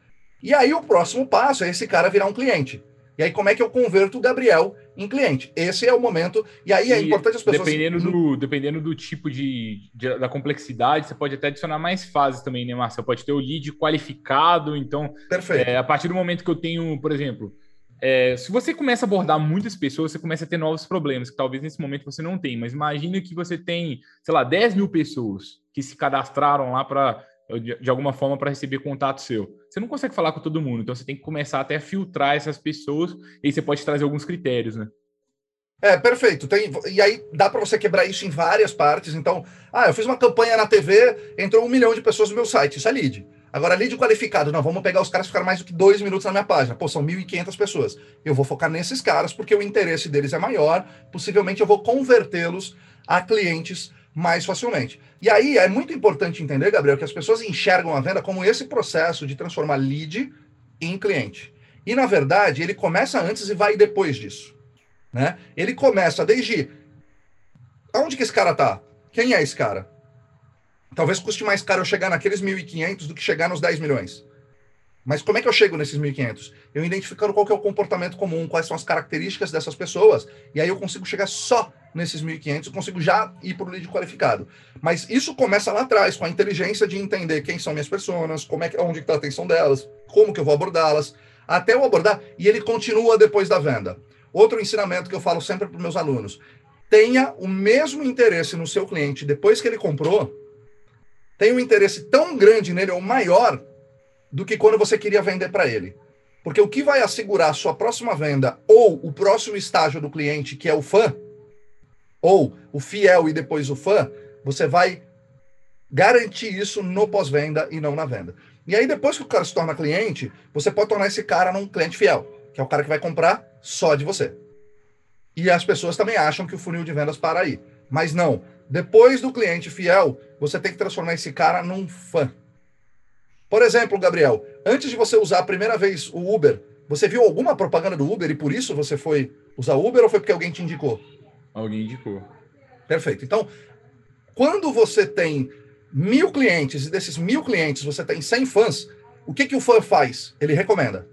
E aí o próximo passo é esse cara virar um cliente. E aí como é que eu converto o Gabriel em cliente? Esse é o momento. E aí é importante as pessoas... Dependendo do, dependendo do tipo de, de, da complexidade, você pode até adicionar mais fases também, né? Você pode ter o lead qualificado. Então, Perfeito. É, a partir do momento que eu tenho, por exemplo é, se você começa a abordar muitas pessoas, você começa a ter novos problemas, que talvez nesse momento você não tenha. Mas imagine que você tem, sei lá, 10 mil pessoas que se cadastraram lá para de, de, alguma forma para receber contato seu. Você não consegue falar com todo mundo, então você tem que começar até a filtrar essas pessoas e você pode trazer alguns critérios, né? É, perfeito. Tem, e aí dá para você quebrar isso em várias partes. Então, ah, eu fiz uma campanha na TV, entrou um milhão de pessoas no meu site, isso é lead. Agora, lead qualificado, não, vamos pegar os caras que ficaram mais do que dois minutos na minha página. Pô, são 1.500 pessoas. Eu vou focar nesses caras porque o interesse deles é maior. Possivelmente eu vou convertê-los a clientes mais facilmente. E aí é muito importante entender, Gabriel, que as pessoas enxergam a venda como esse processo de transformar lead em cliente. E na verdade, ele começa antes e vai depois disso. Né? Ele começa desde aonde que esse cara tá? Quem é esse cara? Talvez custe mais caro eu chegar naqueles 1.500 do que chegar nos 10 milhões. Mas como é que eu chego nesses 1.500? Eu identificando qual é o comportamento comum, quais são as características dessas pessoas, e aí eu consigo chegar só nesses 1.500, eu consigo já ir para o lead qualificado. Mas isso começa lá atrás, com a inteligência de entender quem são minhas pessoas, como é que, onde está a atenção delas, como que eu vou abordá-las, até eu abordar, e ele continua depois da venda. Outro ensinamento que eu falo sempre para meus alunos, tenha o mesmo interesse no seu cliente depois que ele comprou, tenha um interesse tão grande nele, ou maior, do que quando você queria vender para ele. Porque o que vai assegurar sua próxima venda ou o próximo estágio do cliente, que é o fã, ou o fiel e depois o fã, você vai garantir isso no pós-venda e não na venda. E aí, depois que o cara se torna cliente, você pode tornar esse cara num cliente fiel, que é o cara que vai comprar só de você. E as pessoas também acham que o funil de vendas para aí. Mas não. Depois do cliente fiel, você tem que transformar esse cara num fã. Por exemplo, Gabriel, antes de você usar a primeira vez o Uber, você viu alguma propaganda do Uber e por isso você foi usar Uber ou foi porque alguém te indicou? Alguém indicou. Perfeito. Então, quando você tem mil clientes e desses mil clientes você tem 100 fãs, o que, que o fã faz? Ele recomenda.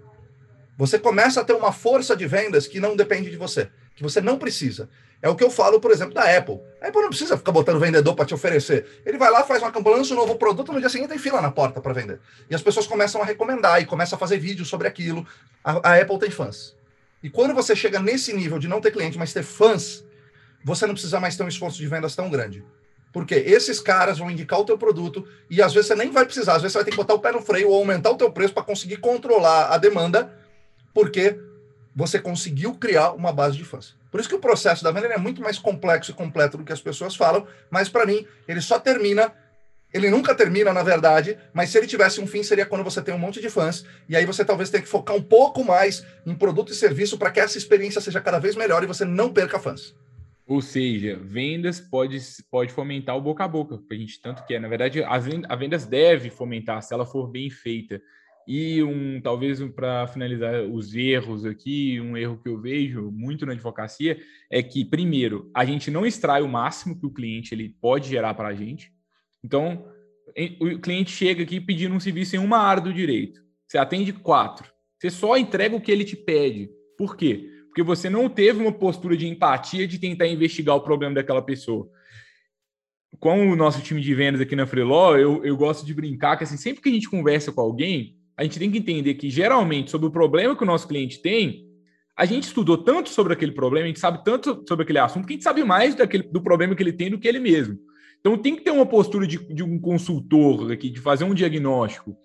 Você começa a ter uma força de vendas que não depende de você, que você não precisa. É o que eu falo, por exemplo, da Apple. A Apple não precisa ficar botando vendedor para te oferecer. Ele vai lá, faz uma campanha, lança um novo produto, no dia seguinte tem fila na porta para vender. E as pessoas começam a recomendar e começam a fazer vídeos sobre aquilo. A, a, Apple tem fãs. E quando você chega nesse nível de não ter cliente, mas ter fãs, você não precisa mais ter um esforço de vendas tão grande. Porque esses caras vão indicar o teu produto e às vezes você nem vai precisar, às vezes você vai ter que botar o pé no freio ou aumentar o teu preço para conseguir controlar a demanda, porque você conseguiu criar uma base de fãs. Por isso que o processo da venda é muito mais complexo e completo do que as pessoas falam, mas para mim, ele só termina, ele nunca termina, na verdade, mas se ele tivesse um fim, seria quando você tem um monte de fãs, e aí você talvez tenha que focar um pouco mais em produto e serviço para que essa experiência seja cada vez melhor e você não perca fãs. Ou seja, vendas pode, pode fomentar o boca a boca, que a gente tanto quer. Na verdade, a vendas deve fomentar se ela for bem feita. E um talvez para finalizar os erros aqui, um erro que eu vejo muito na advocacia é que primeiro a gente não extrai o máximo que o cliente ele pode gerar para a gente. Então o cliente chega aqui pedindo um serviço em uma área do direito, você atende quatro, você só entrega o que ele te pede. Por quê? Porque você não teve uma postura de empatia de tentar investigar o problema daquela pessoa com o nosso time de vendas aqui na Freeló, eu, eu gosto de brincar que assim, sempre que a gente conversa com alguém, a gente tem que entender que, geralmente, sobre o problema que o nosso cliente tem, a gente estudou tanto sobre aquele problema, a gente sabe tanto sobre aquele assunto, que a gente sabe mais daquele, do problema que ele tem do que ele mesmo. Então, tem que ter uma postura de, de um consultor aqui, de fazer um diagnóstico.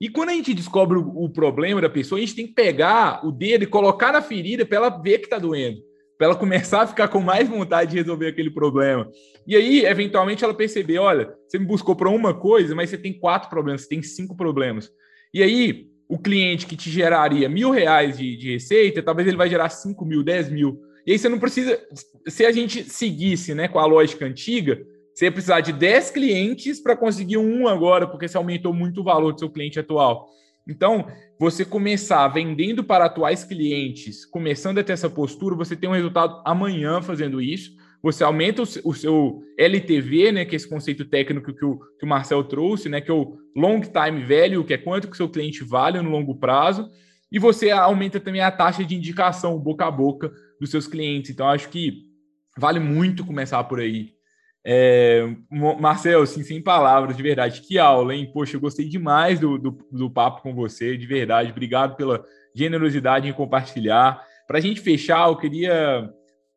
E quando a gente descobre o, o, problema da pessoa, a gente tem que pegar o dedo e colocar na ferida para ela ver que está doendo, para ela começar a ficar com mais vontade de resolver aquele problema. E aí, eventualmente, ela perceber: olha, você me buscou para uma coisa, mas você tem quatro problemas, você tem cinco problemas. E aí, o cliente que te geraria mil reais de, de receita, talvez ele vai gerar cinco mil, dez mil. E aí você não precisa. Se a gente seguisse né, com a lógica antiga, você ia precisar de 10 clientes para conseguir um agora, porque você aumentou muito o valor do seu cliente atual. Então, você começar vendendo para atuais clientes, começando a ter essa postura, você tem um resultado amanhã fazendo isso você aumenta o, o, seu LTV, né, que é esse conceito técnico que o, que o Marcel trouxe, né, que é o long time value, que é quanto que o seu cliente vale no longo prazo, e você aumenta também a taxa de indicação boca a boca dos seus clientes. Então, acho que vale muito começar por aí. É, Marcel, assim, sem palavras, de verdade, que aula, hein? Poxa, eu gostei demais do, do, do papo com você, de verdade. Obrigado pela generosidade em compartilhar. Para a gente fechar, eu queria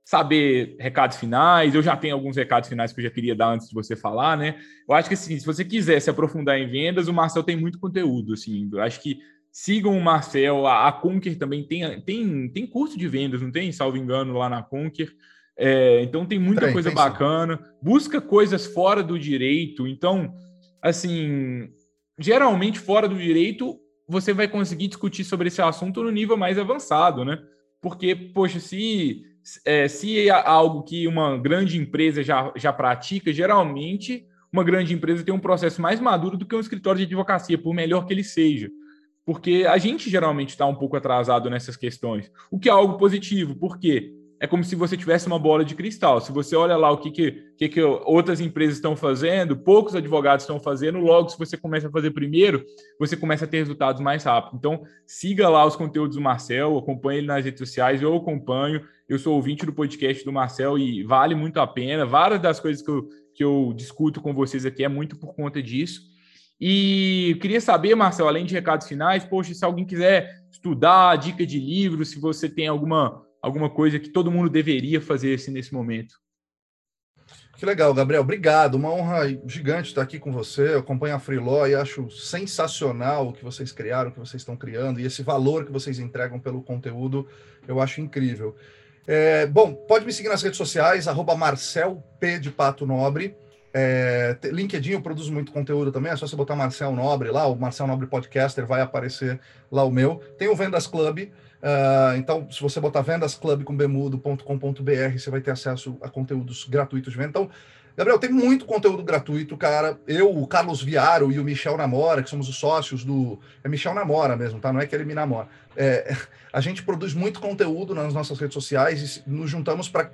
saber recados finais. Eu já tenho alguns recados finais que eu já queria dar antes de você falar, né? Eu acho que assim, se você quiser se aprofundar em vendas, o Marcel tem muito conteúdo, assim. Eu acho que sigam o Marcel, a, a Conquer também tem, tem, tem curso de vendas, não tem? Salvo engano, lá na Conquer. É, então tem muita tem, coisa tem bacana. Sim. Busca coisas fora do direito. Então, assim, geralmente fora do direito, você vai conseguir discutir sobre esse assunto no nível mais avançado, né? Porque, poxa, se é, se é algo que uma grande empresa já, já pratica, geralmente uma grande empresa tem um processo mais maduro do que um escritório de advocacia, por melhor que ele seja. Porque a gente geralmente está um pouco atrasado nessas questões, o que é algo positivo, porque é como se você tivesse uma bola de cristal. Se você olha lá o que, que, que, que outras empresas estão fazendo, poucos advogados estão fazendo, logo, se você começa a fazer primeiro, você começa a ter resultados mais rápido. Então, siga lá os conteúdos do Marcel, acompanhe ele nas redes sociais, eu acompanho. Eu sou ouvinte do podcast do Marcel e vale muito a pena. Várias das coisas que eu, que eu discuto com vocês aqui é muito por conta disso. E queria saber, Marcel, além de recados finais, poxa, se alguém quiser estudar, dica de livro, se você tem alguma alguma coisa que todo mundo deveria fazer assim, nesse momento. Que legal, Gabriel. Obrigado. Uma honra gigante estar aqui com você. Eu acompanho a Freeló e acho sensacional o que vocês criaram, o que vocês estão criando e esse valor que vocês entregam pelo conteúdo. Eu acho incrível. É, bom, pode me seguir nas redes sociais, arroba Marcel P de Pato Nobre. É, LinkedIn eu produzo muito conteúdo também, é só você botar Marcel Nobre lá, o Marcel Nobre Podcaster, vai aparecer lá o meu. Tem o Vendas Club, Uh, então, se você botar vendasclubcombemudo.com.br, você vai ter acesso a conteúdos gratuitos de venda. Então, Gabriel, tem muito conteúdo gratuito, cara. Eu, o Carlos Viaro e o Michel Namora, que somos os sócios do. É Michel Namora mesmo, tá? Não é que ele me namora. É, a gente produz muito conteúdo nas nossas redes sociais e nos juntamos para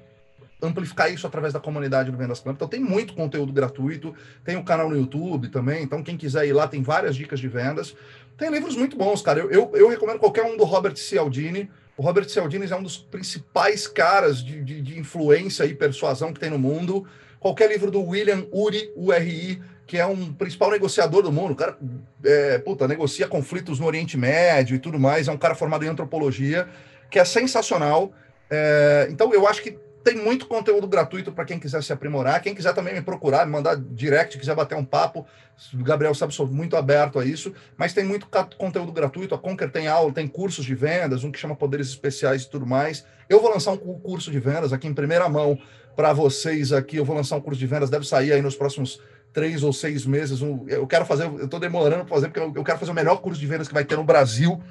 amplificar isso através da comunidade do Vendas Club. Então tem muito conteúdo gratuito, tem o canal no YouTube também, então quem quiser ir lá tem várias dicas de vendas. Tem livros muito bons, cara. Eu, eu, eu recomendo qualquer um do Robert Cialdini. O Robert Cialdini é um dos principais caras de, de, de, influência e persuasão que tem no mundo. Qualquer livro do William Uri, URI, que é um principal negociador do mundo. O cara, é, puta, negocia conflitos no Oriente Médio e tudo mais. É um cara formado em antropologia, que é sensacional. É, então, eu acho que tem muito conteúdo gratuito para quem quiser se aprimorar. Quem quiser também me procurar, me mandar direct, quiser bater um papo. O Gabriel sabe, sou muito aberto a isso. Mas tem muito conteúdo gratuito. A Conquer tem aula, tem cursos de vendas, um que chama Poderes Especiais e tudo mais. Eu vou lançar um curso de vendas aqui em primeira mão para vocês aqui. Eu vou lançar um curso de vendas, deve sair aí nos próximos três ou seis meses. Eu quero fazer, eu estou demorando para fazer, porque eu quero fazer o melhor curso de vendas que vai ter no Brasil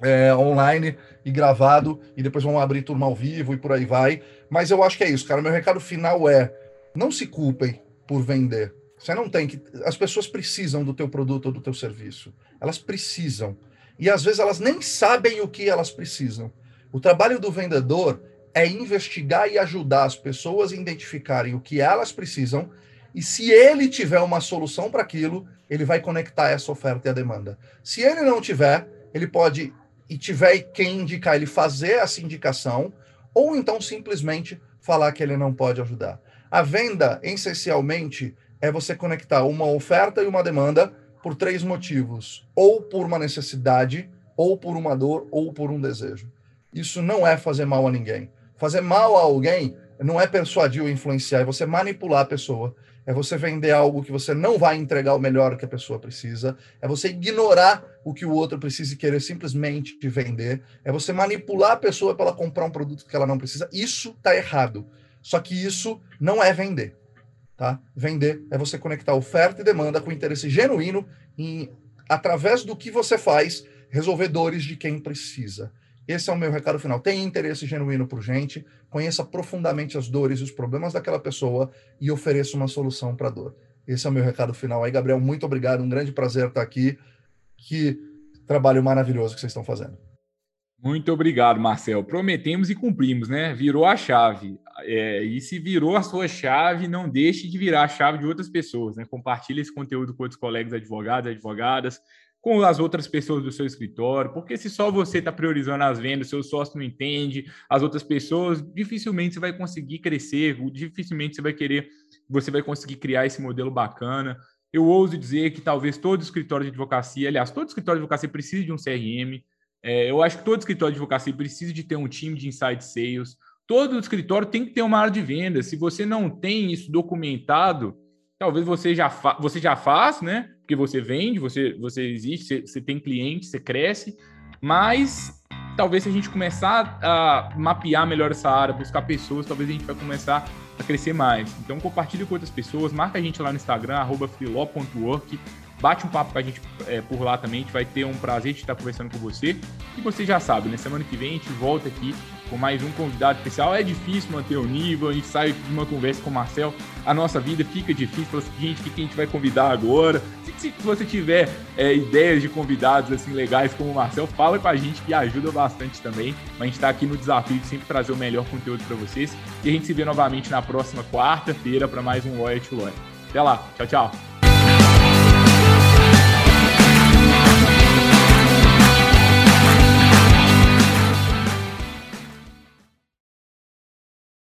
é, online e gravado, e depois vão abrir turma ao vivo e por aí vai. Mas eu acho que é isso, cara. Meu recado final é: não se culpem por vender. Você não tem que. As pessoas precisam do teu produto ou do teu serviço. Elas precisam. E às vezes elas nem sabem o que elas precisam. O trabalho do vendedor é investigar e ajudar as pessoas a identificarem o que elas precisam. E se ele tiver uma solução para aquilo, ele vai conectar essa oferta e a demanda. Se ele não tiver, ele pode e tiver quem indicar ele fazer essa indicação, ou então simplesmente falar que ele não pode ajudar. A venda, essencialmente, é você conectar uma oferta e uma demanda por três motivos: ou por uma necessidade, ou por uma dor, ou por um desejo. Isso não é fazer mal a ninguém. Fazer mal a alguém não é persuadir ou influenciar, é você manipular a pessoa é você vender algo que você não vai entregar o melhor que a pessoa precisa, é você ignorar o que o outro precisa e querer simplesmente vender, é você manipular a pessoa para ela comprar um produto que ela não precisa. Isso está errado. Só que isso não é vender. Tá? Vender é você conectar oferta e demanda com interesse genuíno em, através do que você faz, resolver dores de quem precisa. Esse é o meu recado final. Tenha interesse genuíno por gente, conheça profundamente as dores e os problemas daquela pessoa e ofereça uma solução para a dor. Esse é o meu recado final. Aí, Gabriel, muito obrigado. Um grande prazer estar aqui. Que trabalho maravilhoso que vocês estão fazendo. Muito obrigado, Marcel. Prometemos e cumprimos, né? Virou a chave. É, e se virou a sua chave, não deixe de virar a chave de outras pessoas, né? Compartilhe esse conteúdo com outros colegas advogados, advogadas, com as outras pessoas do seu escritório, porque se só você está priorizando as vendas, seu sócio não entende, as outras pessoas, dificilmente você vai conseguir crescer, dificilmente você vai querer, você vai conseguir criar esse modelo bacana. Eu ouso dizer que talvez todo escritório de advocacia, aliás, todo escritório de advocacia precise de um CRM. É, eu acho que todo escritório de advocacia precisa de ter um time de inside sales. Todo escritório tem que ter uma área de vendas. Se você não tem isso documentado, talvez você já, você já faz, né? Porque você vende, você, você existe, você, você tem cliente, você cresce, mas talvez se a gente começar a mapear melhor essa área, buscar pessoas, talvez a gente vai começar a crescer mais. Então compartilhe com outras pessoas, marca a gente lá no Instagram, freeló.work, bate um papo com a gente é, por lá também, a gente vai ter um prazer de estar conversando com você. E você já sabe, né? Semana que vem a gente volta aqui com mais um convidado especial. É difícil manter o nível, a gente sai de uma conversa com o Marcel, a nossa vida fica difícil. Fala assim, gente, o que a gente vai convidar agora? Se, se você tiver é, ideias de convidados assim legais como o Marcel, fala com a gente que ajuda bastante também. A gente está aqui no desafio de sempre trazer o melhor conteúdo para vocês. E a gente se vê novamente na próxima quarta-feira para mais um Lawyer to Lawyer. Até lá, tchau, tchau.